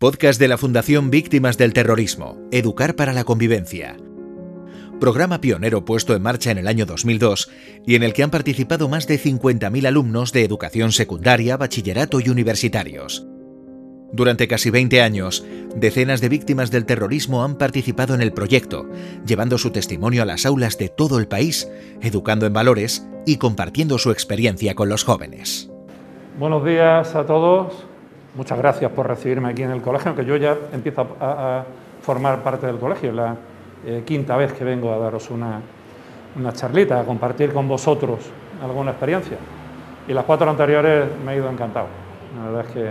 Podcast de la Fundación Víctimas del Terrorismo, Educar para la Convivencia. Programa pionero puesto en marcha en el año 2002 y en el que han participado más de 50.000 alumnos de educación secundaria, bachillerato y universitarios. Durante casi 20 años, decenas de víctimas del terrorismo han participado en el proyecto, llevando su testimonio a las aulas de todo el país, educando en valores y compartiendo su experiencia con los jóvenes. Buenos días a todos. Muchas gracias por recibirme aquí en el colegio, aunque yo ya empiezo a, formar parte del colegio. La eh, quinta vez que vengo a daros una, una charlita, a compartir con vosotros alguna experiencia. Y las cuatro anteriores me he ido encantado. La verdad es que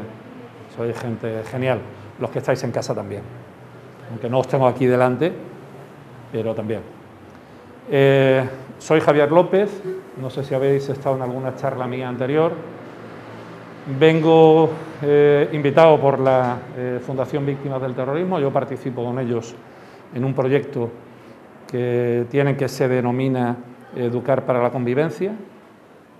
sois gente genial, los que estáis en casa también. Aunque no os tengo aquí delante, pero también. Eh, soy Javier López, no sé si habéis estado en alguna charla mía anterior. Vengo eh, invitado por la eh, Fundación Víctimas del Terrorismo, yo participo con ellos en un proyecto que tiene que se denomina Educar para la Convivencia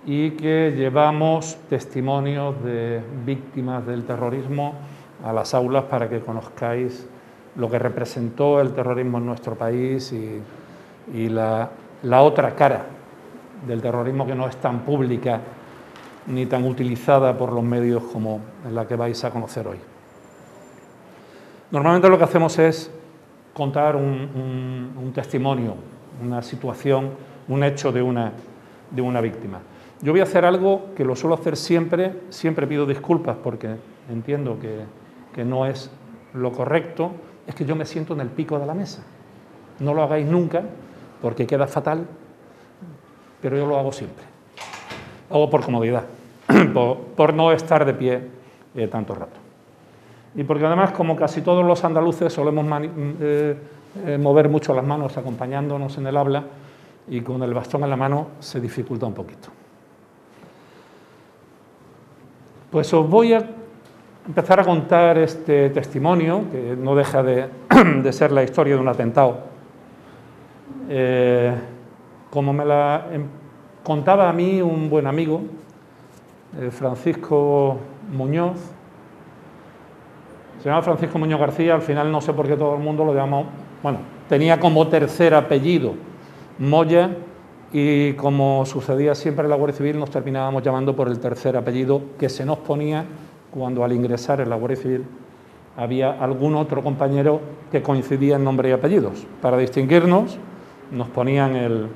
y que llevamos testimonios de víctimas del terrorismo a las aulas para que conozcáis lo que representó el terrorismo en nuestro país y, la otra cara del terrorismo que no es tan pública ni tan utilizada por los medios como la que vais a conocer hoy. Normalmente lo que hacemos es contar un, testimonio, una situación, un hecho de una, de una víctima. Yo voy a hacer algo que lo suelo hacer siempre, siempre pido disculpas porque entiendo que, que no es lo correcto, es que yo me siento en el pico de la mesa. No lo hagáis nunca porque queda fatal, pero yo lo hago siempre. Hago por comodidad. por, no estar de pie eh, tanto rato. Y porque además, como casi todos los andaluces, solemos eh, eh, mover mucho las manos acompañándonos en el habla y con el bastón en la mano se dificulta un poquito. Pues os voy a empezar a contar este testimonio, que no deja de, ser la historia de un atentado. como me la em, contaba a mí un buen amigo, eh, Francisco Muñoz. Se llama Francisco Muñoz García, al final no sé por qué todo el mundo lo llamó, bueno, tenía como tercer apellido Moya y como sucedía siempre en la Guardia Civil nos terminábamos llamando por el tercer apellido que se nos ponía cuando al ingresar en la Guardia Civil había algún otro compañero que coincidía en nombre y apellidos. Para distinguirnos nos ponían el,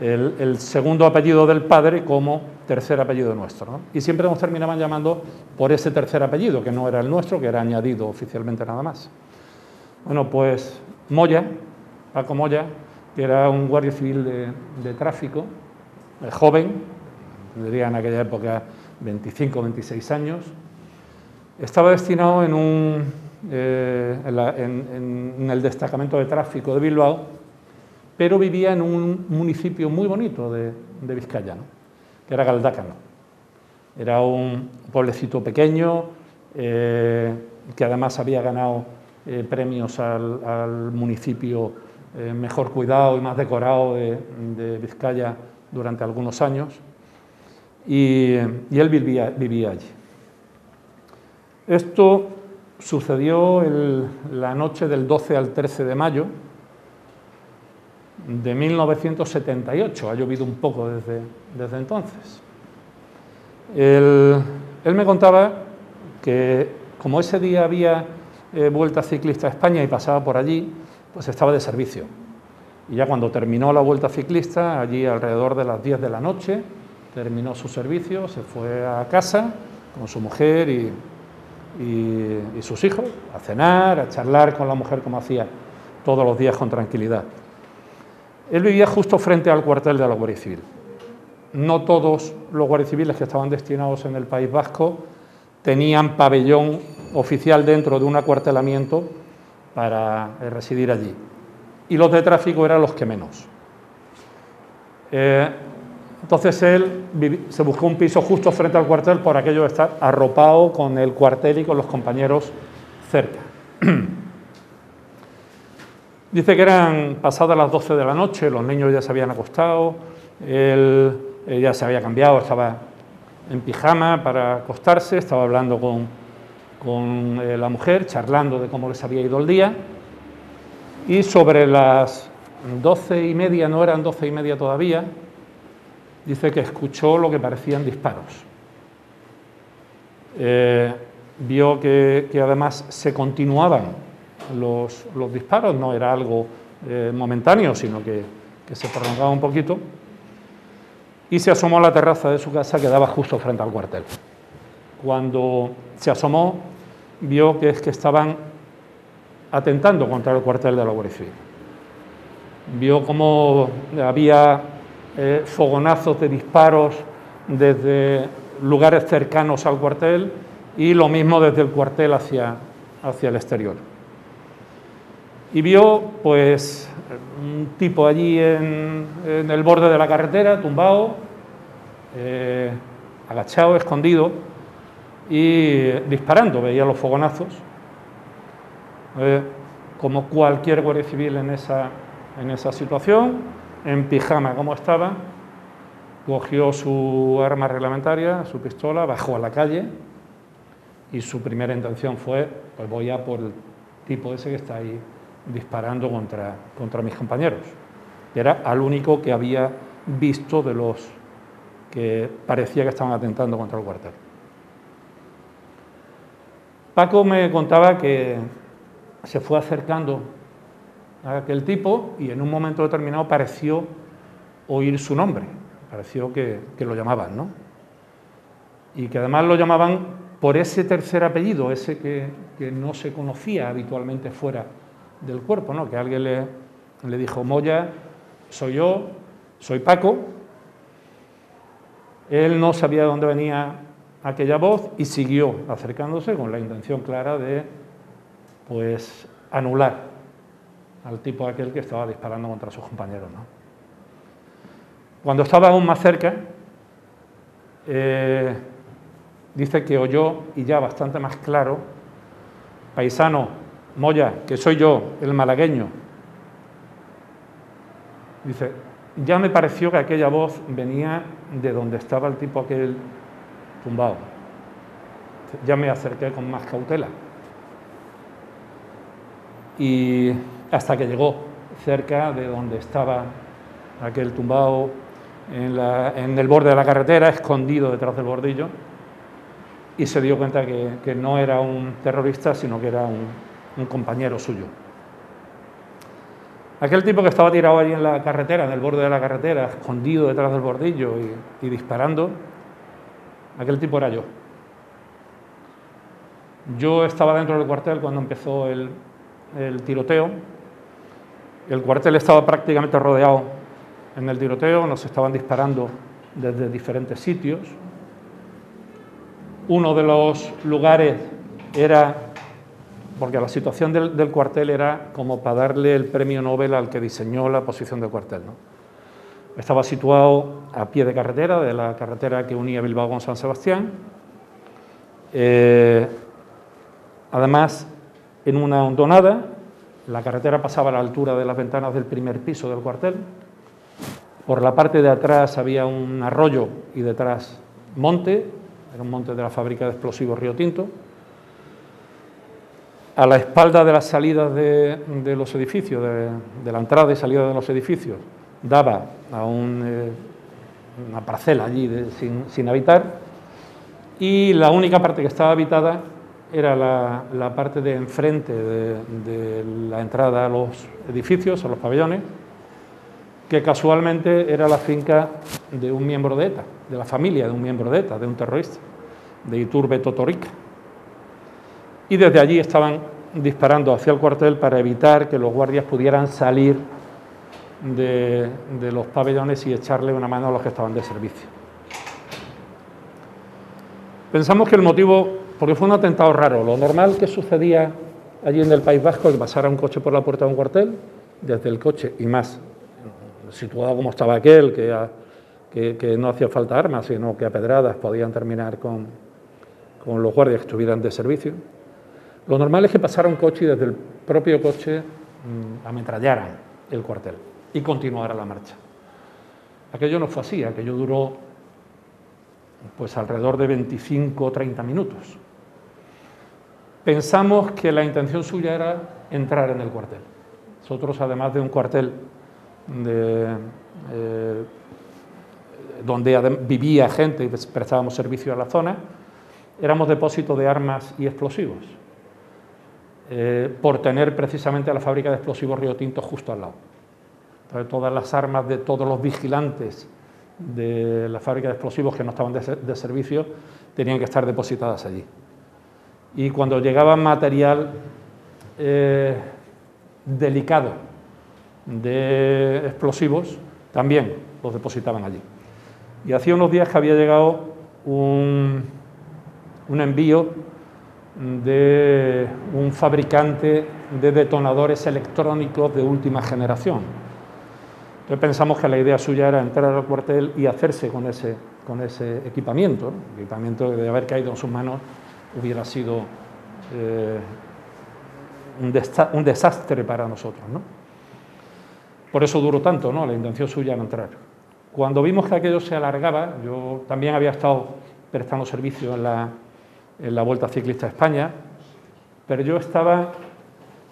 el, segundo apellido del padre como tercer apellido nuestro. Y siempre nos terminaban llamando por ese tercer apellido, que no era el nuestro, que era añadido oficialmente nada más. Bueno, pues Moya, Paco Moya, que era un guardia civil de, tráfico, joven, diría en aquella época 25, 26 años, estaba destinado en, un, eh, en el destacamento de tráfico de Bilbao pero vivía en un municipio muy bonito de, Vizcaya, que era Galdácano. Era un pueblecito pequeño eh, que además había ganado eh, premios al, municipio eh, mejor cuidado y más decorado de, Vizcaya durante algunos años. Y, él vivía, vivía, allí. Esto sucedió la noche del 12 al 13 de mayo de 1978, ha llovido un poco desde, entonces. Él, me contaba que como ese día había eh, vuelta ciclista a España y pasaba por allí, pues estaba de servicio. Y ya cuando terminó la vuelta ciclista, allí alrededor de las 10 de la noche, terminó su servicio, se fue a casa con su mujer y sus hijos, a cenar, a charlar con la mujer como hacía todos los días con tranquilidad. Él vivía justo frente al cuartel de la Guardia Civil. No todos los guardias civiles que estaban destinados en el País Vasco tenían pabellón oficial dentro de un acuartelamiento para eh, residir allí. Y los de tráfico eran los que menos. Eh, entonces él se buscó un piso justo frente al cuartel por aquello de estar arropado con el cuartel y con los compañeros cerca. Dice que eran pasadas las 12 de la noche, los niños ya se habían acostado, él, ya se había cambiado, estaba en pijama para acostarse, estaba hablando con, con eh, la mujer, charlando de cómo les había ido el día, y sobre las doce y media, no eran doce y media todavía, dice que escuchó lo que parecían disparos. Eh, vio que, además se continuaban los, disparos, no era algo eh, momentáneo, sino que, se prolongaba un poquito, y se asomó a la terraza de su casa que daba justo frente al cuartel. Cuando se asomó, vio que es que estaban atentando contra el cuartel de la Guardia Civil. Vio cómo había eh, fogonazos de disparos desde lugares cercanos al cuartel y lo mismo desde el cuartel hacia, hacia el exterior. Y vio pues un tipo allí en, el borde de la carretera, tumbado, eh, agachado, escondido y disparando, veía los fogonazos. Eh, como cualquier guardia civil en esa, en esa situación, en pijama como estaba, cogió su arma reglamentaria, su pistola, bajó a la calle y su primera intención fue, pues voy a por el tipo ese que está ahí disparando contra, contra mis compañeros. Era al único que había visto de los que parecía que estaban atentando contra el cuartel. Paco me contaba que se fue acercando a aquel tipo y en un momento determinado pareció oír su nombre, pareció que, lo llamaban, ¿no? Y que además lo llamaban por ese tercer apellido, ese que, no se conocía habitualmente fuera del cuerpo, ¿no? Que alguien le, le dijo, Moya, soy yo, soy Paco. Él no sabía de dónde venía aquella voz y siguió acercándose con la intención clara de pues anular al tipo aquel que estaba disparando contra sus compañeros. Cuando estaba aún más cerca, eh, dice que oyó, y ya bastante más claro, paisano, Moya, que soy yo, el malagueño. Dice, ya me pareció que aquella voz venía de donde estaba el tipo aquel tumbado. Ya me acerqué con más cautela y hasta que llegó cerca de donde estaba aquel tumbado en, el borde de la carretera, escondido detrás del bordillo, y se dio cuenta que, no era un terrorista, sino que era un, compañero suyo. Aquel tipo que estaba tirado ahí en la carretera, en el borde de la carretera, escondido detrás del bordillo y, y disparando, aquel tipo era yo. Yo estaba dentro del cuartel cuando empezó el, el tiroteo. El cuartel estaba prácticamente rodeado en el tiroteo, nos estaban disparando desde diferentes sitios. Uno de los lugares era, porque la situación del, cuartel era como para darle el premio Nobel al que diseñó la posición del cuartel. Estaba situado a pie de carretera, de la carretera que unía Bilbao con San Sebastián. Eh, además, en una hondonada. La carretera pasaba a la altura de las ventanas del primer piso del cuartel. Por la parte de atrás había un arroyo y detrás monte, era un monte de la fábrica de explosivos Río Tinto. A la espalda de las salidas de, los edificios, de, la entrada y salida de los edificios, daba a eh, una parcela allí sin, sin habitar y la única parte que estaba habitada era la, parte de enfrente de, la entrada a los edificios, a los pabellones, que casualmente era la finca de un miembro de ETA, de la familia de un miembro de ETA, de un terrorista, de Iturbe Totorica. Y desde allí estaban disparando hacia el cuartel para evitar que los guardias pudieran salir de, los pabellones y echarle una mano a los que estaban de servicio. Pensamos que el motivo porque fue un atentado raro. Lo normal que sucedía allí en el País Vasco que pasara un coche por la puerta de un cuartel, desde el coche y más, situado como estaba aquel, que, que, no hacía falta armas, sino que a pedradas podían terminar con, con los guardias que estuvieran de servicio. Lo normal es que pasara un coche y desde el propio coche mm, ametrallaran el cuartel y continuara la marcha. Aquello no fue así, aquello duró pues alrededor de 25 o 30 minutos. pensamos que la intención suya era entrar en el cuartel. Nosotros, además de un cuartel eh, donde vivía gente y prestábamos servicio a la zona, éramos depósito de armas y explosivos, eh, por tener precisamente la fábrica de explosivos Río Tinto justo al lado. Todas las armas de todos los vigilantes de la fábrica de explosivos que no estaban de, servicio tenían que estar depositadas allí. Y cuando llegaba material eh, delicado de explosivos, también los depositaban allí. Y hacía unos días que había llegado un, un envío de un fabricante de detonadores electrónicos de última generación. Entonces pensamos que la idea suya era entrar al cuartel y hacerse con ese, con ese equipamiento. El equipamiento de haber caído en sus manos hubiera sido eh, un, desastre para nosotros. Por eso duró tanto ¿no? la intención suya en entrar. Cuando vimos que aquello se alargaba, yo también había estado prestando servicio en la, en la Vuelta Ciclista a España, pero yo estaba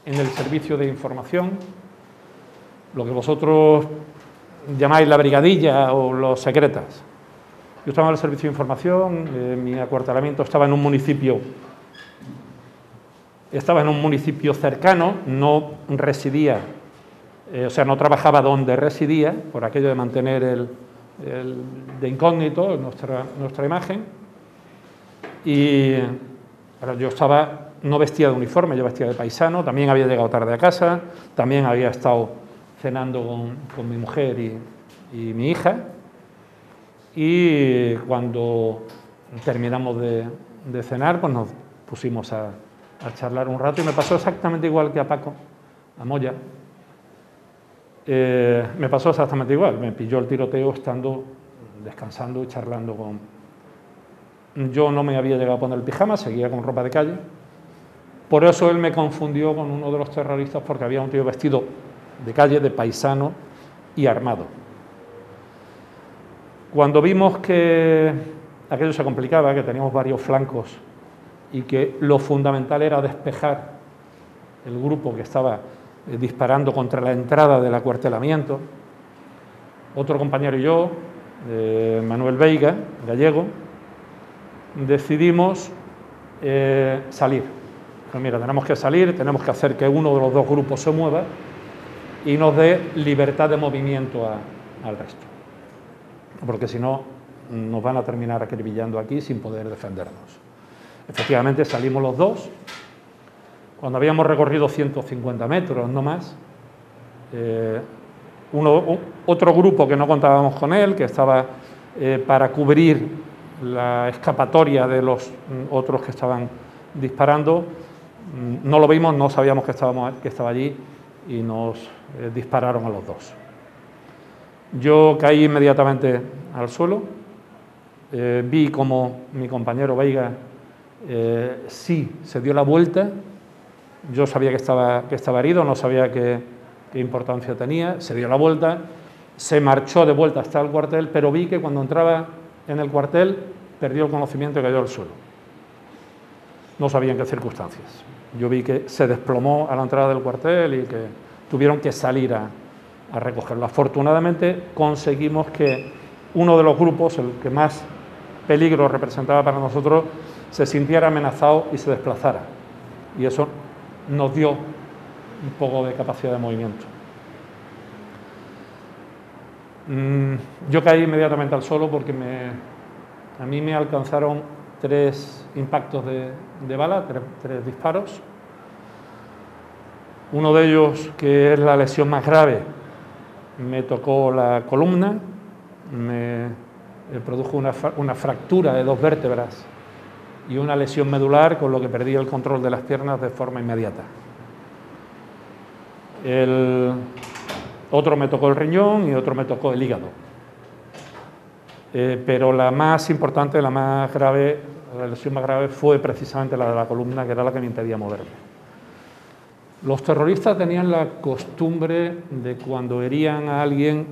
en el servicio de información, lo que vosotros llamáis la brigadilla o los secretas. Yo estaba en el servicio de información, eh, mi acuartelamiento estaba en un municipio estaba en un municipio cercano, no residía, eh, o sea, no trabajaba donde residía, por aquello de mantener el, de incógnito nuestra, nuestra imagen. Y yo estaba, no vestía de uniforme, yo vestía de paisano, también había llegado tarde a casa, también había estado cenando con, mi mujer y, mi hija. Y cuando terminamos de, cenar, pues nos pusimos a, a charlar un rato y me pasó exactamente igual que a Paco, a Moya. Eh, me pasó exactamente igual, me pilló el tiroteo estando descansando y charlando con... Yo no me había llegado a poner el pijama, seguía con ropa de calle. Por eso él me confundió con uno de los terroristas porque había un tío vestido de calle, de paisano y armado. Cuando vimos que aquello se complicaba, que teníamos varios flancos y que lo fundamental era despejar el grupo que estaba eh, disparando contra la entrada del acuartelamiento. Otro compañero y yo, Manuel Veiga, gallego, decidimos eh, salir. Pues mira, tenemos que salir, tenemos que hacer que uno de los dos grupos se mueva y nos dé libertad de movimiento al resto. Porque si no, nos van a terminar acribillando aquí sin poder defendernos. Efectivamente salimos los dos. Cuando habíamos recorrido 150 metros, no más, eh, otro grupo que no contábamos con él, que estaba eh, para cubrir la escapatoria de los mm, otros que estaban disparando, mm, no lo vimos, no sabíamos que, estábamos, que estaba allí y nos eh, dispararon a los dos. Yo caí inmediatamente al suelo, vi como mi compañero Veiga eh, sí se dio la vuelta, yo sabía que estaba, que estaba herido, no sabía qué, importancia tenía, se dio la vuelta, se marchó de vuelta hasta el cuartel, pero vi que cuando entraba en el cuartel perdió el conocimiento y cayó al suelo. No sabía en qué circunstancias. Yo vi que se desplomó a la entrada del cuartel y que tuvieron que salir a, a recogerlo. Afortunadamente conseguimos que uno de los grupos, el que más peligro representaba para nosotros, se sintiera amenazado y se desplazara. Y eso nos dio un poco de capacidad de movimiento. Mm, yo caí inmediatamente al suelo porque a mí me alcanzaron tres impactos de, bala, tres, disparos. Uno de ellos, que es la lesión más grave, me tocó la columna, me produjo una fractura de dos vértebras y una lesión medular con lo que perdí el control de las piernas de forma inmediata. El otro me tocó el riñón y otro me tocó el hígado. Eh, pero la más importante, la más grave, la lesión más grave fue precisamente la de la columna, que era la que me impedía moverme. Los terroristas tenían la costumbre de cuando herían a alguien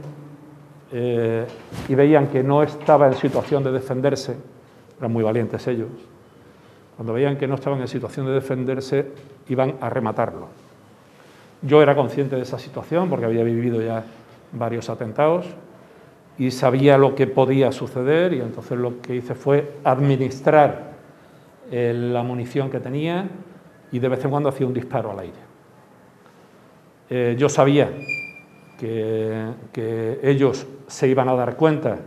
eh, y veían que no estaba en situación de defenderse, eran muy valientes ellos, Cuando veían que no estaban en situación de defenderse, iban a rematarlo. Yo era consciente de esa situación porque había vivido ya varios atentados y sabía lo que podía suceder y entonces lo que hice fue administrar eh, la munición que tenía y de vez en cuando hacía un disparo al aire. Eh, yo sabía que, ellos se iban a dar cuenta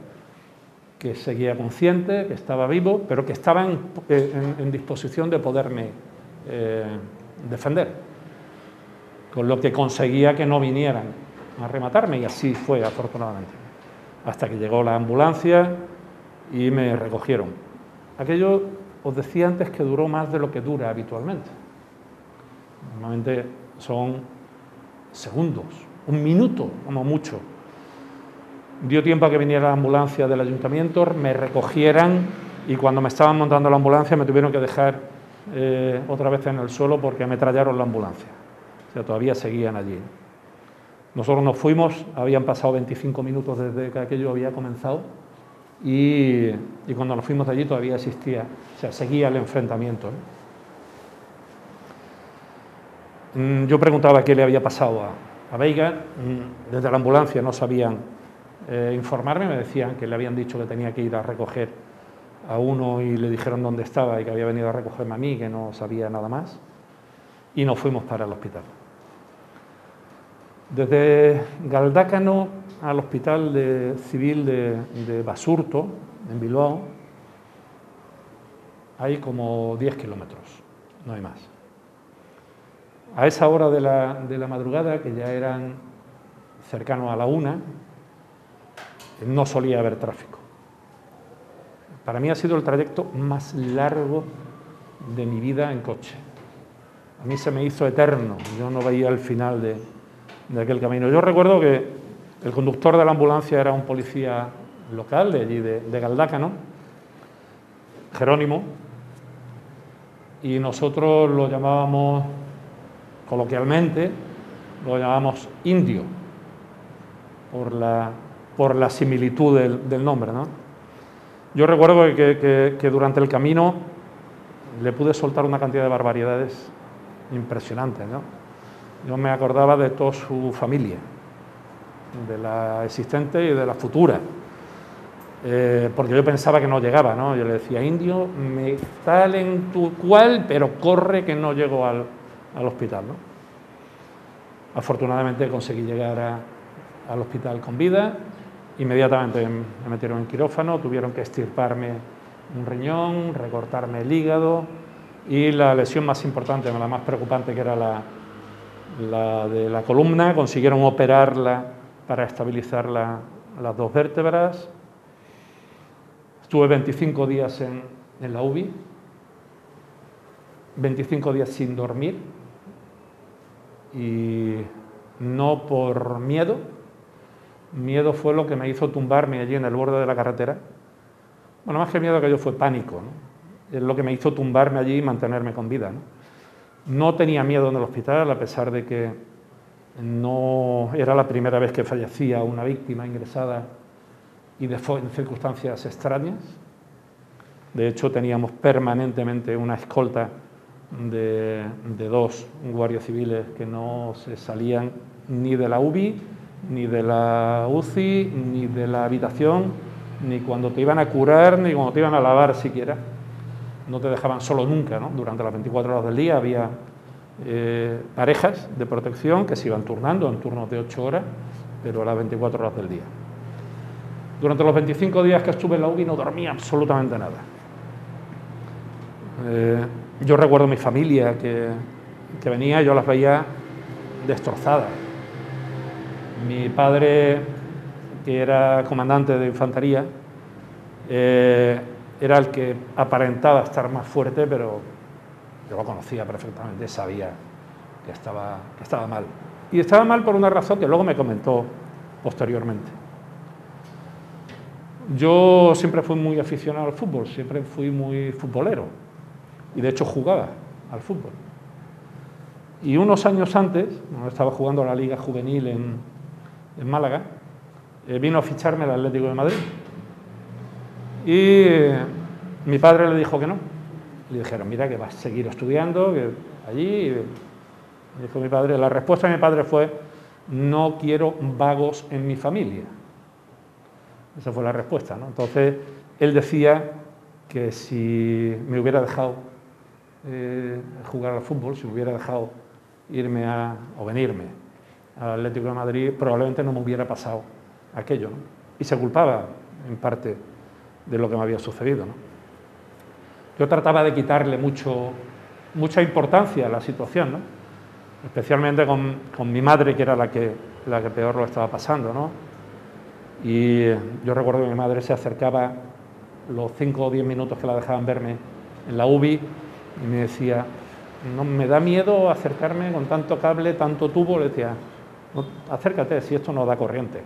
que seguía consciente, que estaba vivo, pero que estaba en, eh, disposición de poderme defender, con lo que conseguía que no vinieran a rematarme y así fue afortunadamente hasta que llegó la ambulancia y me recogieron. Aquello os decía antes que duró más de lo que dura habitualmente. Normalmente son segundos, un minuto como mucho. Dio tiempo a que viniera la ambulancia del ayuntamiento, me recogieran y cuando me estaban montando la ambulancia me tuvieron que dejar eh, otra vez en el suelo porque me trallaron la ambulancia. O sea, todavía seguían allí. Nosotros nos fuimos, habían pasado 25 minutos desde que aquello había comenzado y, cuando nos fuimos de allí todavía existía, o sea, seguía el enfrentamiento. Mm, yo preguntaba qué le había pasado a, a Veiga, mm, desde la ambulancia no sabían eh, informarme, me decían que le habían dicho que tenía que ir a recoger a uno y le dijeron dónde estaba y que había venido a recogerme a mí, que no sabía nada más, y nos fuimos para el hospital. Desde Galdácano al Hospital Civil de, Basurto, en Bilbao, hay como 10 kilómetros, no hay más. A esa hora de la, madrugada, que ya eran cercanos a la una, no solía haber tráfico. Para mí ha sido el trayecto más largo de mi vida en coche. A mí se me hizo eterno, yo no veía el final de, de aquel camino. Yo recuerdo que el conductor de la ambulancia era un policía local de allí, de, de Galdácano, Jerónimo, y nosotros lo llamábamos coloquialmente, lo llamábamos indio, por la, por la similitud del, nombre. ¿no? Yo recuerdo que, que, durante el camino le pude soltar una cantidad de barbaridades impresionantes. ¿no? Yo me acordaba de toda su familia, de la existente y de la futura, eh, porque yo pensaba que no llegaba, ¿no? Yo le decía, indio, me tal en tu cual, pero corre que no llego al, hospital, ¿no? Afortunadamente conseguí llegar al hospital con vida, inmediatamente me metieron en quirófano, tuvieron que estirparme un riñón, recortarme el hígado y la lesión más importante, la más preocupante que era la, la de la columna, consiguieron operarla para estabilizar las dos vértebras. Estuve 25 días en, en la UBI, 25 días sin dormir y no por miedo. Miedo fue lo que me hizo tumbarme allí en el borde de la carretera. Bueno, más que miedo que yo fue pánico. Es lo que me hizo tumbarme allí y mantenerme con vida. No tenía miedo en el hospital, a pesar de que no era la primera vez que fallecía una víctima ingresada y de en circunstancias extrañas. De hecho, teníamos permanentemente una escolta de, dos guardias civiles que no se salían ni de la UBI, ni de la UCI, ni de la habitación, ni cuando te iban a curar, ni cuando te iban a lavar siquiera no te dejaban solo nunca, ¿no? Durante las 24 horas del día había eh, parejas de protección que se iban turnando en turnos de 8 horas, pero a las 24 horas del día. Durante los 25 días que estuve en la UBI no dormía absolutamente nada. Eh, yo recuerdo mi familia que, que venía, yo las veía destrozadas. Mi padre, que era comandante de infantería, eh, era el que aparentaba estar más fuerte, pero yo lo conocía perfectamente, sabía que estaba, que estaba mal. Y estaba mal por una razón que luego me comentó posteriormente. Yo siempre fui muy aficionado al fútbol, siempre fui muy futbolero y de hecho jugaba al fútbol. Y unos años antes, cuando estaba jugando a la Liga Juvenil en, en Málaga, eh, vino a ficharme el Atlético de Madrid. Y mi padre le dijo que no. Le dijeron, mira que vas a seguir estudiando, que allí. dijo mi padre, la respuesta de mi padre fue, no quiero vagos en mi familia. Esa fue la respuesta. ¿no? Entonces, él decía que si me hubiera dejado eh, jugar al fútbol, si me hubiera dejado irme a, o venirme al Atlético de Madrid, probablemente no me hubiera pasado aquello. Y se culpaba, en parte, de lo que me había sucedido. Yo trataba de quitarle mucho, mucha importancia a la situación, ¿no? especialmente con, con, mi madre, que era la que, la que peor lo estaba pasando. ¿no? Y yo recuerdo que mi madre se acercaba los cinco o diez minutos que la dejaban verme en la UBI y me decía, no, me da miedo acercarme con tanto cable, tanto tubo, le decía, acércate si esto no da corriente.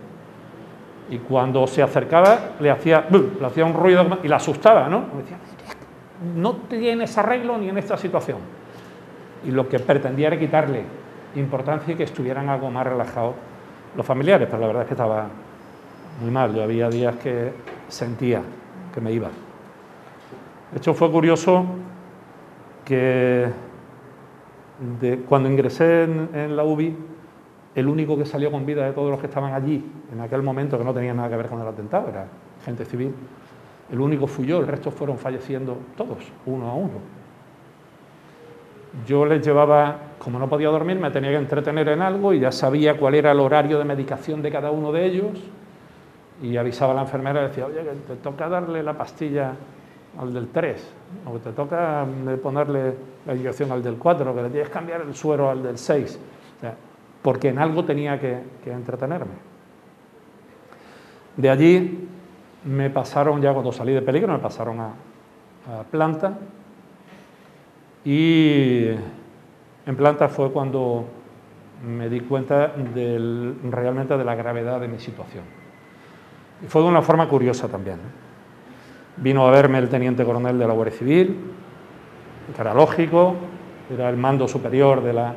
Y cuando se acercaba le hacía, le hacía un ruido y la asustaba, ¿no? Me decía, no tienes arreglo ni en esta situación. Y lo que pretendía era quitarle importancia y que estuvieran algo más relajados los familiares, pero la verdad es que estaba muy mal. Yo había días que sentía que me iba. De hecho, fue curioso que cuando ingresé en, la UBI, el único que salió con vida de todos los que estaban allí en aquel momento, que no tenía nada que ver con el atentado, era gente civil, el único fui yo, el resto fueron falleciendo todos, uno a uno. Yo les llevaba, como no podía dormir, me tenía que entretener en algo y ya sabía cuál era el horario de medicación de cada uno de ellos y avisaba a la enfermera y decía, oye, que te toca darle la pastilla al del 3, o que te toca ponerle la inyección al del 4, que le tienes que cambiar el suero al del 6, porque en algo tenía que, entretenerme. De allí me pasaron, ya cuando salí de peligro, me pasaron a, planta y en planta fue cuando me di cuenta realmente de la gravedad de mi situación. Y fue de una forma curiosa también. Vino a verme el teniente coronel de la Guardia Civil, que era lógico, era el mando superior de la,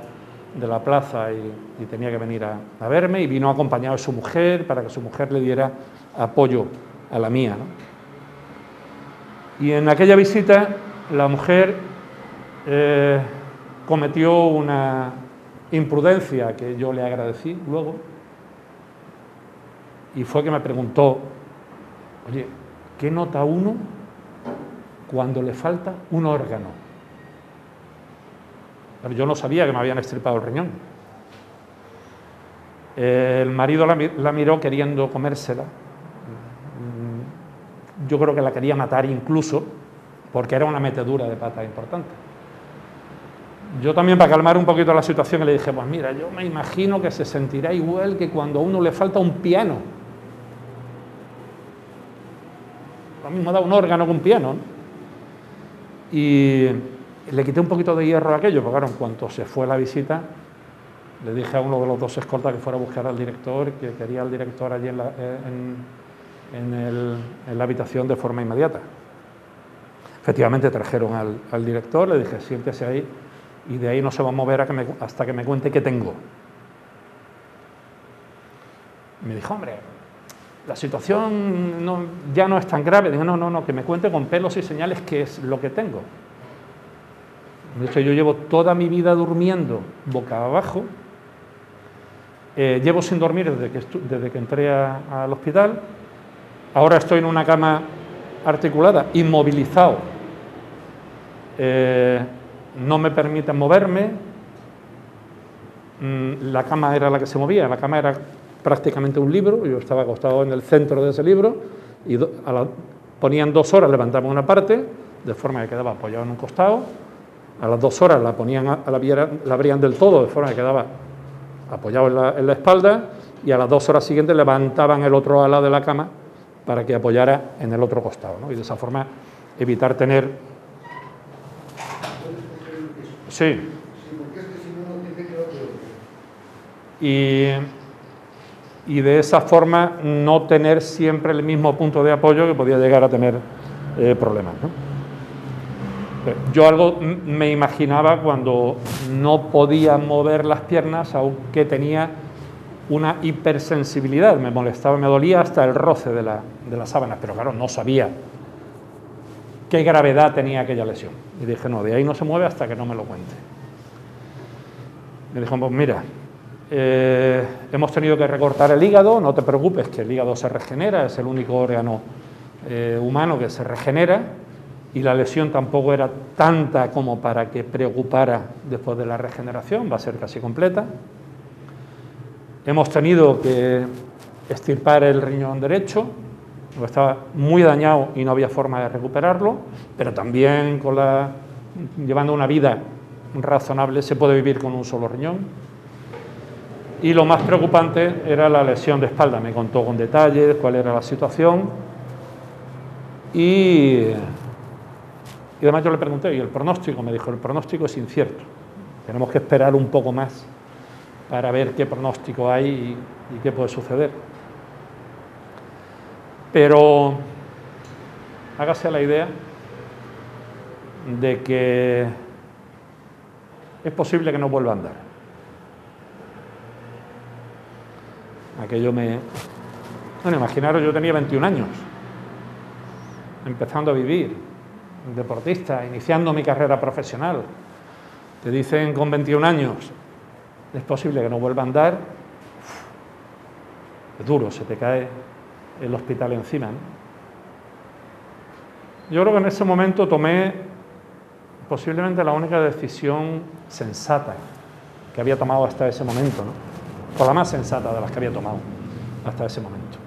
de la plaza y, tenía que venir a, verme, y vino acompañado de su mujer para que su mujer le diera apoyo a la mía. Y en aquella visita la mujer eh, cometió una imprudencia que yo le agradecí luego, y fue que me preguntó, oye, ¿qué nota uno cuando le falta un órgano? Pero yo no sabía que me habían extirpado el riñón. El marido la, miró queriendo comérsela. Yo creo que la quería matar incluso porque era una metedura de pata importante. Yo también para calmar un poquito la situación le dije, pues mira, yo me imagino que se sentirá igual que cuando a uno le falta un piano lo mismo da un órgano con un piano. Y le quité un poquito de hierro a aquello, porque claro, en cuanto se fue la visita, le dije a uno de los dos escoltas que fuera a buscar al director, que quería al director allí en la, eh, habitación de forma inmediata. Efectivamente trajeron al, director, le dije, siéntese ahí, y de ahí no se va a mover hasta que me cuente qué tengo. me dijo, hombre, la situación ya no es tan grave. Digo, no, no, no, que me cuente con pelos y señales qué es lo que tengo. De hecho, yo llevo toda mi vida durmiendo boca abajo. Eh, llevo sin dormir desde que, entré al hospital. Ahora estoy en una cama articulada, inmovilizado. Eh, no me permiten moverme. Mm, la cama era la que se movía, la cama era prácticamente un libro, yo estaba acostado en el centro de ese libro y ponían dos horas, levantaban una parte, de forma que quedaba apoyado en un costado, a las dos horas la ponían a, la, la, abrían del todo, de forma que quedaba apoyado en la, espalda, y a las dos horas siguientes levantaban el otro ala de la cama para que apoyara en el otro costado, y de esa forma evitar tener... Sí. Y y de esa forma no tener siempre el mismo punto de apoyo que podía llegar a tener eh, problemas. Yo algo me imaginaba cuando no podía mover las piernas, aunque tenía una hipersensibilidad, me molestaba, me dolía hasta el roce de, la, de las sábanas, pero claro, no sabía qué gravedad tenía aquella lesión. Y dije, no, de ahí no se mueve hasta que no me lo cuente. Me dijo, pues mira, eh, hemos tenido que recortar el hígado, no te preocupes que el hígado se regenera, es el único órgano eh, humano que se regenera y la lesión tampoco era tanta como para que preocupara después de la regeneración, va a ser casi completa. Hemos tenido que estirpar el riñón derecho, estaba muy dañado y no había forma de recuperarlo, pero también con la, llevando una vida razonable se puede vivir con un solo riñón. Y lo más preocupante era la lesión de espalda, me contó con detalles cuál era la situación y, y además yo le pregunté, ¿y el pronóstico? Me dijo, el pronóstico es incierto, tenemos que esperar un poco más para ver qué pronóstico hay y, qué puede suceder. Pero hágase la idea de que es posible que no vuelva a andar. Aquello me... Bueno, imaginaros, yo tenía 21 años, empezando a vivir, deportista, iniciando mi carrera profesional. Te dicen con 21 años, es posible que no vuelva a andar, es duro, se te cae el hospital encima. Yo creo que en ese momento tomé posiblemente la única decisión sensata que había tomado hasta ese momento, ¿no? o la más sensata de las que había tomado hasta ese momento.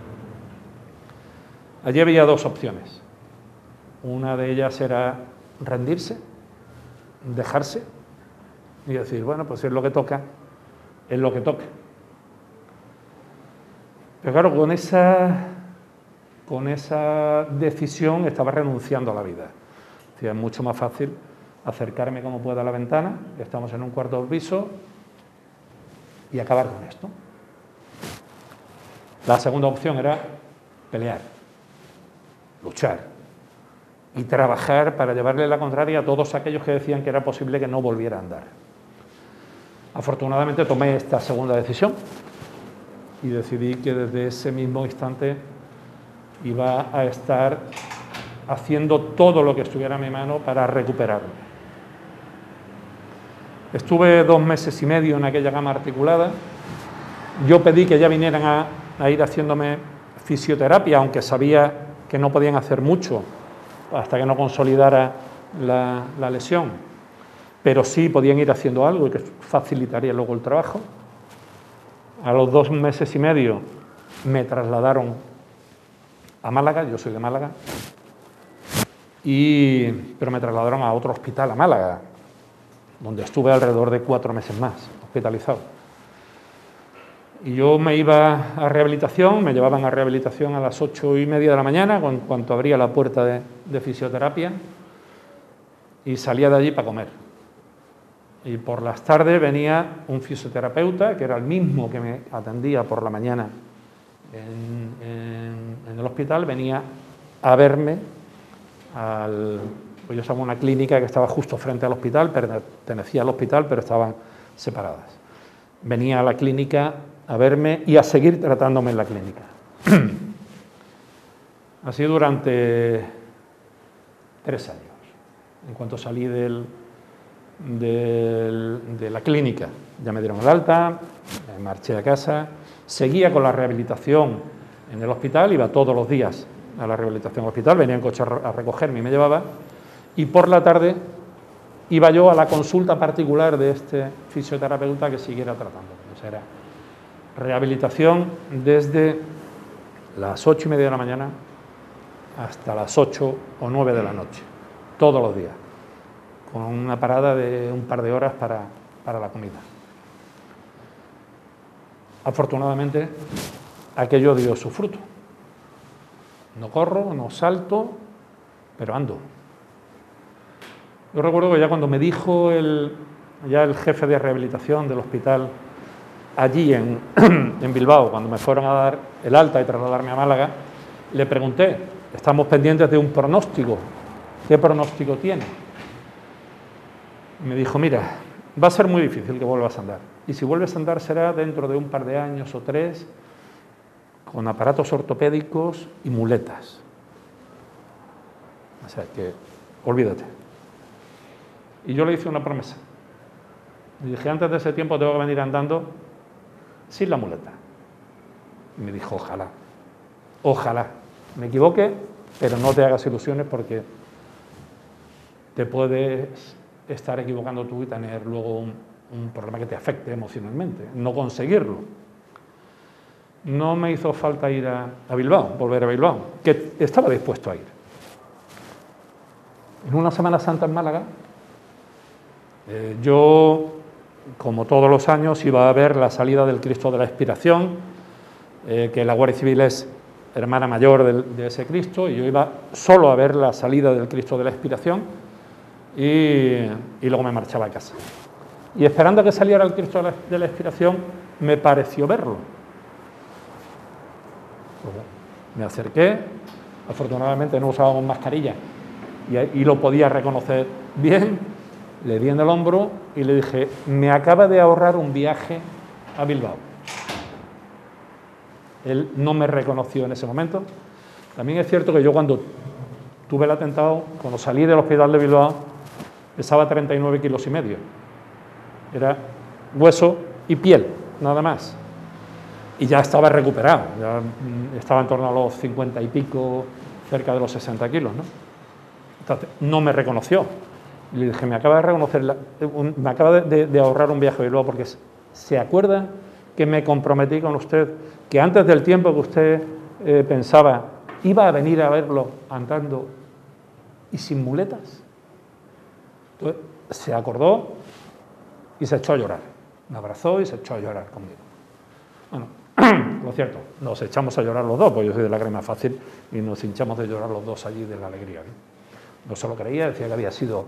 Allí había dos opciones. Una de ellas era rendirse, dejarse y decir, bueno, pues es lo que toca, es lo que toca. Pero claro, con esa con esa decisión estaba renunciando a la vida. Es mucho más fácil acercarme como pueda a la ventana, estamos en un cuarto piso, y acabar con esto. La segunda opción era pelear, luchar y trabajar para llevarle la contraria a todos aquellos que decían que era posible que no volviera a andar. Afortunadamente tomé esta segunda decisión y decidí que desde ese mismo instante iba a estar haciendo todo lo que estuviera a mi mano para recuperarme. Estuve dos meses y medio en aquella cama articulada. Yo pedí que ya vinieran a, ir haciéndome fisioterapia, aunque sabía que no podían hacer mucho hasta que no consolidara la, lesión, pero sí podían ir haciendo algo y que facilitaría luego el trabajo. A los dos meses y medio me trasladaron a Málaga, yo soy de Málaga, y, pero me trasladaron a otro hospital, a Málaga, donde estuve alrededor de cuatro meses más, hospitalizado. Y yo me iba a rehabilitación, me llevaban a rehabilitación a las ocho y media de la mañana, en cuanto abría la puerta de, de fisioterapia, y salía de allí para comer. Y por las tardes venía un fisioterapeuta, que era el mismo que me atendía por la mañana en, el hospital, venía a verme al, pues yo estaba en una clínica que estaba justo frente al hospital, pertenecía al hospital, pero estaban separadas. Venía a la clínica a verme y a seguir tratándome en la clínica. Así durante tres años. En cuanto salí del, de la clínica, ya me dieron el alta, me marché a casa, Seguía con la rehabilitación en el hospital, iba todos los días a la rehabilitación hospital, venía en coche a recogerme y me llevaba, y por la tarde iba yo a la consulta particular de este fisioterapeuta que siguiera sea, era rehabilitación desde las ocho y media de la mañana hasta las ocho o nueve de la noche, todos los días, con una parada de un par de horas para, para la comida. Afortunadamente, aquello dio su fruto. No corro, no salto, pero ando. Yo recuerdo que ya cuando me dijo el, ya el jefe de rehabilitación del hospital allí en, Bilbao, cuando me fueron a dar el alta y trasladarme a Málaga, le pregunté, estamos pendientes de un pronóstico, ¿qué pronóstico tiene? Me dijo, mira, va a ser muy difícil que vuelvas a andar. Y si vuelves a andar será dentro de un par de años o tres, con aparatos ortopédicos y muletas. O sea que olvídate. Y yo le hice una promesa. Le dije, antes de ese tiempo tengo que venir andando sin la muleta. Y me dijo, ojalá, ojalá. Me equivoque, pero no te hagas ilusiones porque te puedes estar equivocando tú y tener luego un, problema que te afecte emocionalmente, no conseguirlo. No me hizo falta ir a, Bilbao, volver a Bilbao, que estaba dispuesto a ir. En una Semana Santa en Málaga, eh, yo, como todos los años, iba a ver la salida del Cristo de la Expiración, eh, que la Guardia Civil es hermana mayor de, ese Cristo, y yo iba solo a ver la salida del Cristo de la Expiración y, luego me marchaba a casa y esperando que saliera el Cristo de la expiración, me pareció verlo. Me acerqué, afortunadamente no usábamos mascarilla y, lo podía reconocer bien, le di en el hombro y le dije, me acaba de ahorrar un viaje a Bilbao. Él no me reconoció en ese momento. También es cierto que yo cuando tuve el atentado, cuando salí del hospital de Bilbao, pesaba 39 kilos y medio era hueso y piel, nada más. Y ya estaba recuperado, mm, estaba en torno a los 50 y pico, cerca de los 60 kilos. ¿no? Entonces, no me reconoció. Y le dije, me acaba de reconocer, me acaba de, ahorrar un viaje y luego porque se acuerda que me comprometí con usted, que antes del tiempo que usted eh, pensaba iba a venir a verlo andando y sin muletas. Entonces, se acordó y se echó a llorar. Me abrazó y se echó a llorar conmigo. Bueno, lo cierto, nos echamos a llorar los dos, porque yo soy de la crema fácil y nos hinchamos de llorar los dos allí de la alegría. No se lo creía, decía que había sido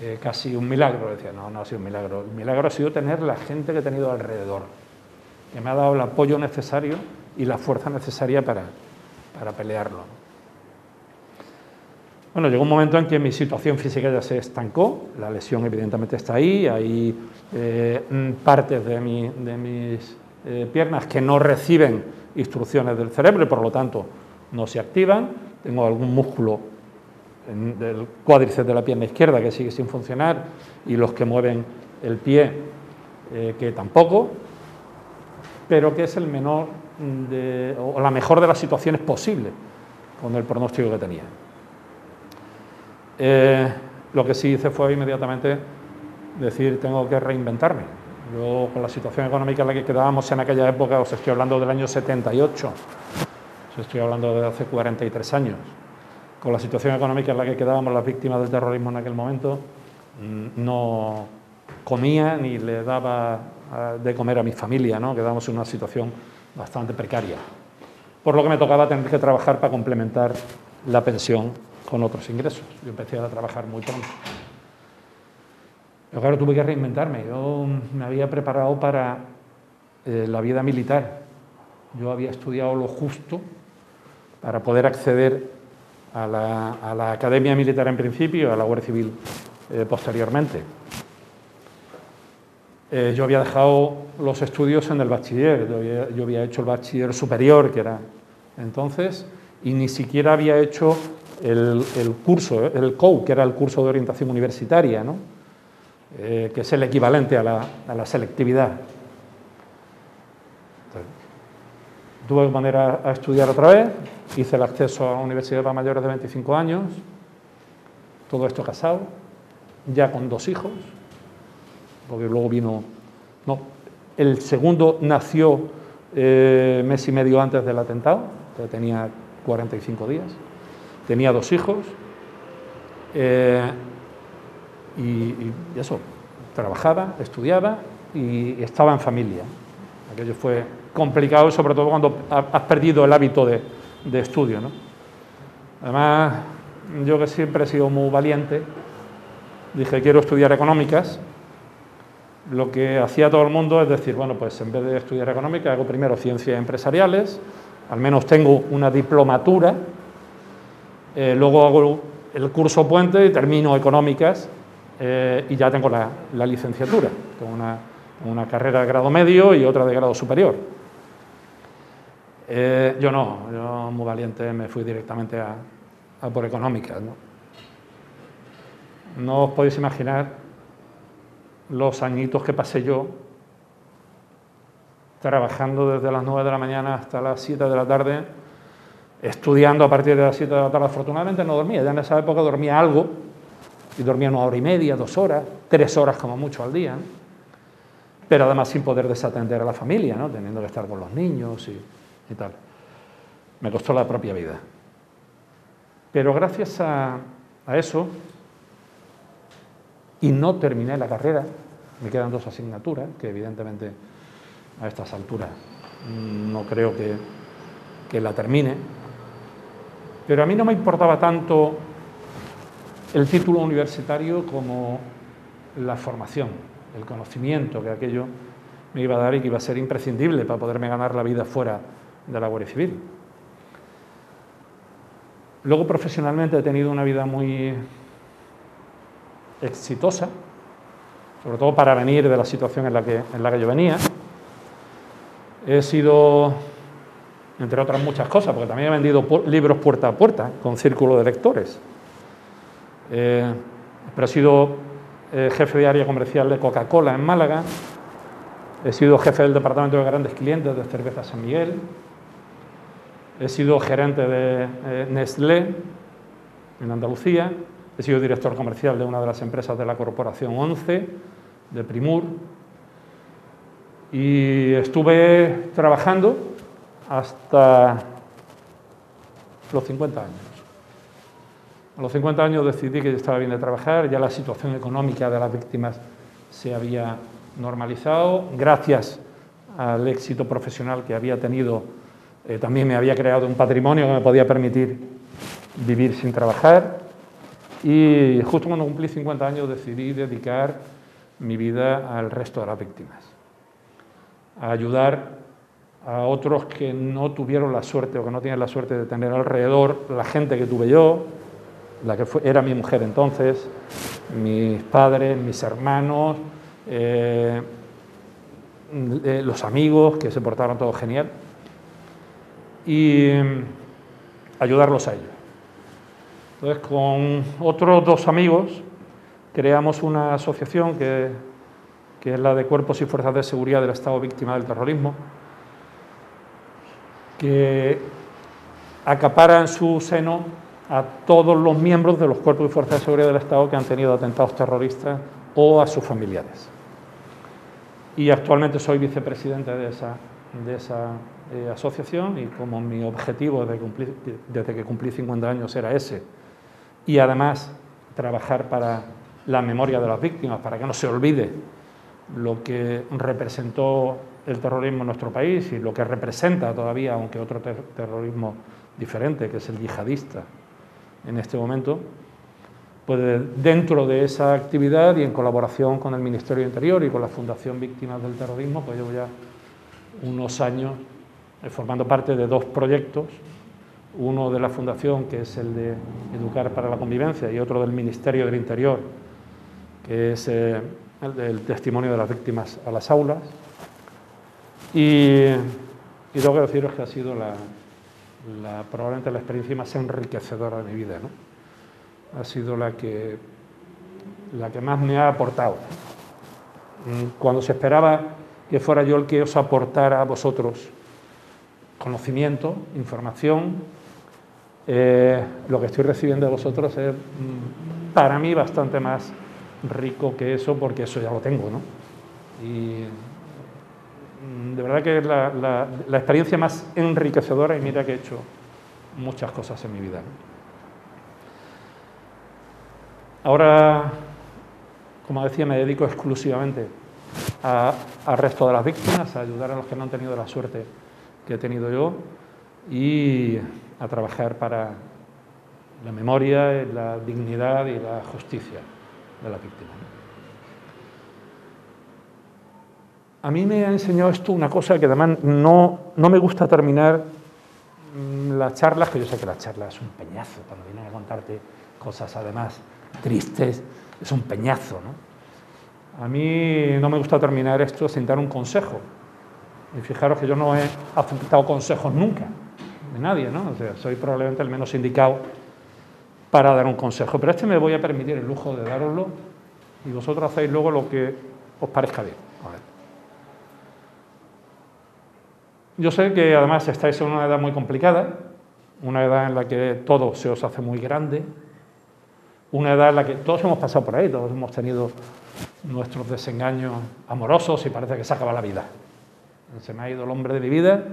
eh, casi un milagro. Decía, no, no ha sido un milagro. El milagro ha sido tener la gente que he tenido alrededor, que me ha dado el apoyo necesario y la fuerza necesaria para, para pelearlo. Bueno, llegó un momento en que mi situación física ya se estancó, la lesión evidentemente está ahí, hay eh, mm, partes de, mis eh, piernas que no reciben instrucciones del cerebro y por lo tanto no se activan, tengo algún músculo del cuádriceps de la pierna izquierda que sigue sin funcionar y los que mueven el pie eh, que tampoco, pero que es el menor o la mejor de las situaciones posibles con el pronóstico que tenía. Eh, lo que sí hice fue inmediatamente decir, tengo que reinventarme. Yo, con la situación económica en la que quedábamos en aquella época, os estoy hablando del año 78, os estoy hablando de hace 43 años, con la situación económica en la que quedábamos las víctimas del terrorismo en aquel momento, mm, no comía ni le daba de comer a mi familia, ¿no? quedábamos en una situación bastante precaria. Por lo que me tocaba tener que trabajar para complementar la pensión con otros ingresos. Yo empecé a trabajar muy pronto. Pero claro, tuve que reinventarme. Yo me había preparado para eh, la vida militar. Yo había estudiado lo justo para poder acceder a la, Academia Militar en principio, a la Guardia Civil eh, posteriormente. Eh, yo había dejado los estudios en el bachiller, yo había, hecho el bachiller superior, que era entonces, y ni siquiera había hecho el, curso, el COU, que era el curso de orientación universitaria, eh, que es el equivalente a la, selectividad. Tuve que poner a, estudiar otra vez, hice el acceso a la universidad para mayores de 25 años, todo esto casado, ya con dos hijos, porque luego vino, no, el segundo nació eh, mes y medio antes del atentado, tenía 45 días tenía dos hijos eh, y, eso, trabajaba, estudiaba y estaba en familia. Aquello fue complicado, sobre todo cuando has perdido el hábito de, estudio. Además, yo que siempre he sido muy valiente, dije quiero estudiar económicas. Lo que hacía todo el mundo es decir, bueno, pues en vez de estudiar económicas, hago primero ciencias empresariales, al menos tengo una diplomatura eh, luego hago el curso puente y termino económicas eh, y ya tengo la, licenciatura, con una, carrera de grado medio y otra de grado superior. Eh, yo no, yo muy valiente me fui directamente a, por económicas. No os podéis imaginar los añitos que pasé yo trabajando desde las 9 de la mañana hasta las 7 de la tarde, estudiando a partir de las 7 de la tarde. Afortunadamente no dormía, ya en esa época dormía algo, y dormía una hora y media, dos horas, tres horas como mucho al día, pero además sin poder desatender a la familia, ¿no? teniendo que estar con los niños y, tal. Me costó la propia vida. Pero gracias a, eso, y no terminé la carrera, me quedan dos asignaturas, que evidentemente a estas alturas no creo que, que la termine, pero a mí no me importaba tanto el título universitario como la formación, el conocimiento que aquello me iba a dar y que iba a ser imprescindible para poderme ganar la vida fuera de la Guardia Civil. Luego profesionalmente he tenido una vida muy exitosa, sobre todo para venir de la situación en la que, en la que yo venía. He sido, entre otras muchas cosas, porque también he vendido libros puerta a puerta con círculo de lectores. Eh, pero he sido eh, jefe de área comercial de Coca-Cola en Málaga, he sido jefe del departamento de grandes clientes de Cerveza San Miguel, he sido gerente de eh, Nestlé en Andalucía, he sido director comercial de una de las empresas de la Corporación 11, de Primur, y estuve trabajando hasta los 50 años. A los 50 años decidí que estaba bien de trabajar, ya la situación económica de las víctimas se había normalizado, gracias al éxito profesional que había tenido, eh, también me había creado un patrimonio que me podía permitir vivir sin trabajar. Y justo cuando cumplí 50 años decidí dedicar mi vida al resto de las víctimas, a ayudar a otros que no tuvieron la suerte o que no tienen la suerte de tener alrededor la gente que tuve yo, la que era mi mujer entonces, mis padres, mis hermanos, eh, eh, los amigos que se portaron todo genial y mm, ayudarlos a ellos. Entonces, con otros dos amigos creamos una asociación que, que es la de Cuerpos y Fuerzas de Seguridad del Estado Víctima del Terrorismo, que acapara en su seno a todos los miembros de los cuerpos y fuerzas de seguridad del Estado que han tenido atentados terroristas o a sus familiares. Y actualmente soy vicepresidente de esa, de esa eh, asociación y como mi objetivo desde, cumplir, desde que cumplí 50 años era ese, y además trabajar para la memoria de las víctimas, para que no se olvide lo que representó el terrorismo en nuestro país y lo que representa todavía, aunque otro terrorismo diferente, que es el yihadista, en este momento, pues dentro de esa actividad y en colaboración con el Ministerio de Interior y con la Fundación Víctimas del Terrorismo, pues llevo ya unos años formando parte de dos proyectos, uno de la Fundación, que es el de Educar para la Convivencia, y otro del Ministerio del Interior, que es eh, el del testimonio de las víctimas a las aulas. Y, y tengo que deciros que ha sido la, probablemente la experiencia más enriquecedora de mi vida. ¿no? Ha sido la que, la que más me ha aportado. Mm, cuando se esperaba que fuera yo el que os aportara a vosotros conocimiento, información, eh, lo que estoy recibiendo de vosotros es mm, para mí bastante más rico que eso, porque eso ya lo tengo. ¿no? Y Mm, de verdad que es la, experiencia más enriquecedora y mira que he hecho muchas cosas en mi vida. Ahora, como decía, me dedico exclusivamente al resto de las víctimas, a ayudar a los que no han tenido la suerte que he tenido yo y a trabajar para la memoria, la dignidad y la justicia de las víctimas. A mí me ha enseñado esto una cosa que además no, no me gusta terminar mm, las charlas, que yo sé que la charla es un peñazo, cuando vienen a contarte cosas además tristes, es un peñazo. ¿no? A mí no me gusta terminar esto sin dar un consejo. Y fijaros que yo no he aceptado consejos nunca, de nadie, ¿no? O sea, soy probablemente el menos indicado para dar un consejo, pero este me voy a permitir el lujo de daroslo y vosotros hacéis luego lo que os parezca bien. Yo sé que además estáis en una edad muy complicada, una edad en la que todo se os hace muy grande, una edad en la que todos hemos pasado por ahí, todos hemos tenido nuestros desengaños amorosos y parece que se acaba la vida. Se me ha ido el hombre de mi vida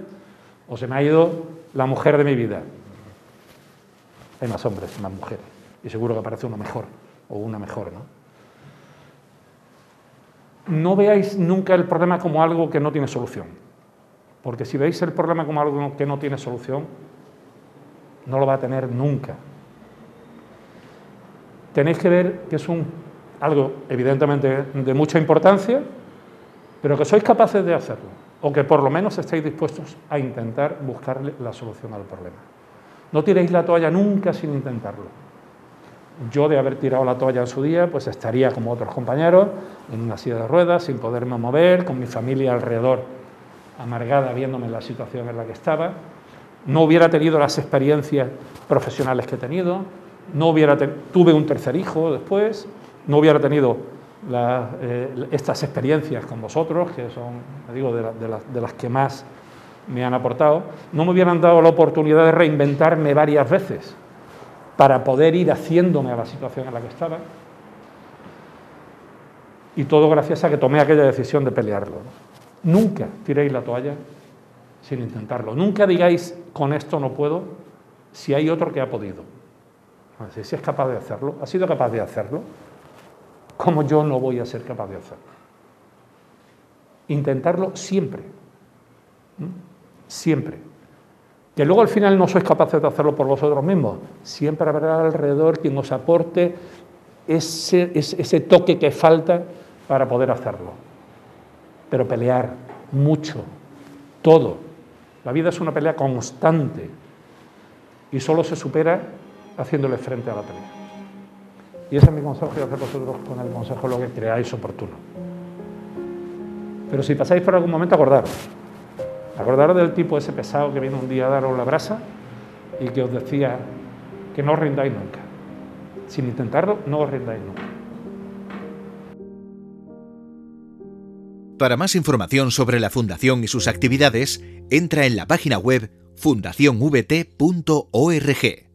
o se me ha ido la mujer de mi vida. Hay más hombres, más mujeres. Y seguro que aparece uno mejor o una mejor, ¿no? No veáis nunca el problema como algo que no tiene solución. Porque si veis el problema como algo que no tiene solución, no lo va a tener nunca. Tenéis que ver que es algo evidentemente de mucha importancia, pero que sois capaces de hacerlo, o que por lo menos estáis dispuestos a intentar buscarle la solución al problema. No tiréis la toalla nunca sin intentarlo. Yo de haber tirado la toalla en su día, pues estaría como otros compañeros, en una silla de ruedas, sin poderme mover, con mi familia alrededor, amargada viéndome la situación en la que estaba. No hubiera tenido las experiencias profesionales que he tenido, no hubiera tuve un tercer hijo después, no hubiera tenido eh, estas experiencias con vosotros, que son, digo, de, las que más me han aportado, no me hubieran dado la oportunidad de reinventarme varias veces para poder ir haciéndome a la situación en la que estaba. Y todo gracias a que tomé aquella decisión de pelearlo. Nunca tiréis la toalla sin intentarlo. Nunca digáis, con esto no puedo, si hay otro que ha podido. Si es capaz de hacerlo, ha sido capaz de hacerlo, ¿cómo yo no voy a ser capaz de hacerlo? Intentarlo siempre. Siempre. Que luego al final no sois capaces de hacerlo por vosotros mismos. Siempre habrá alrededor quien os aporte ese, ese toque que falta para poder hacerlo. Pero pelear mucho, todo. La vida es una pelea constante y solo se supera haciéndole frente a la pelea. Y ese es mi consejo y hacer vosotros con el consejo lo que creáis oportuno. Pero si pasáis por algún momento, acordaros. Acordaros del tipo ese pesado que viene un día a daros la brasa y que os decía que no os rindáis nunca. Sin intentarlo, no os rindáis nunca. Para más información sobre la Fundación y sus actividades, entra en la página web fundacionvt.org.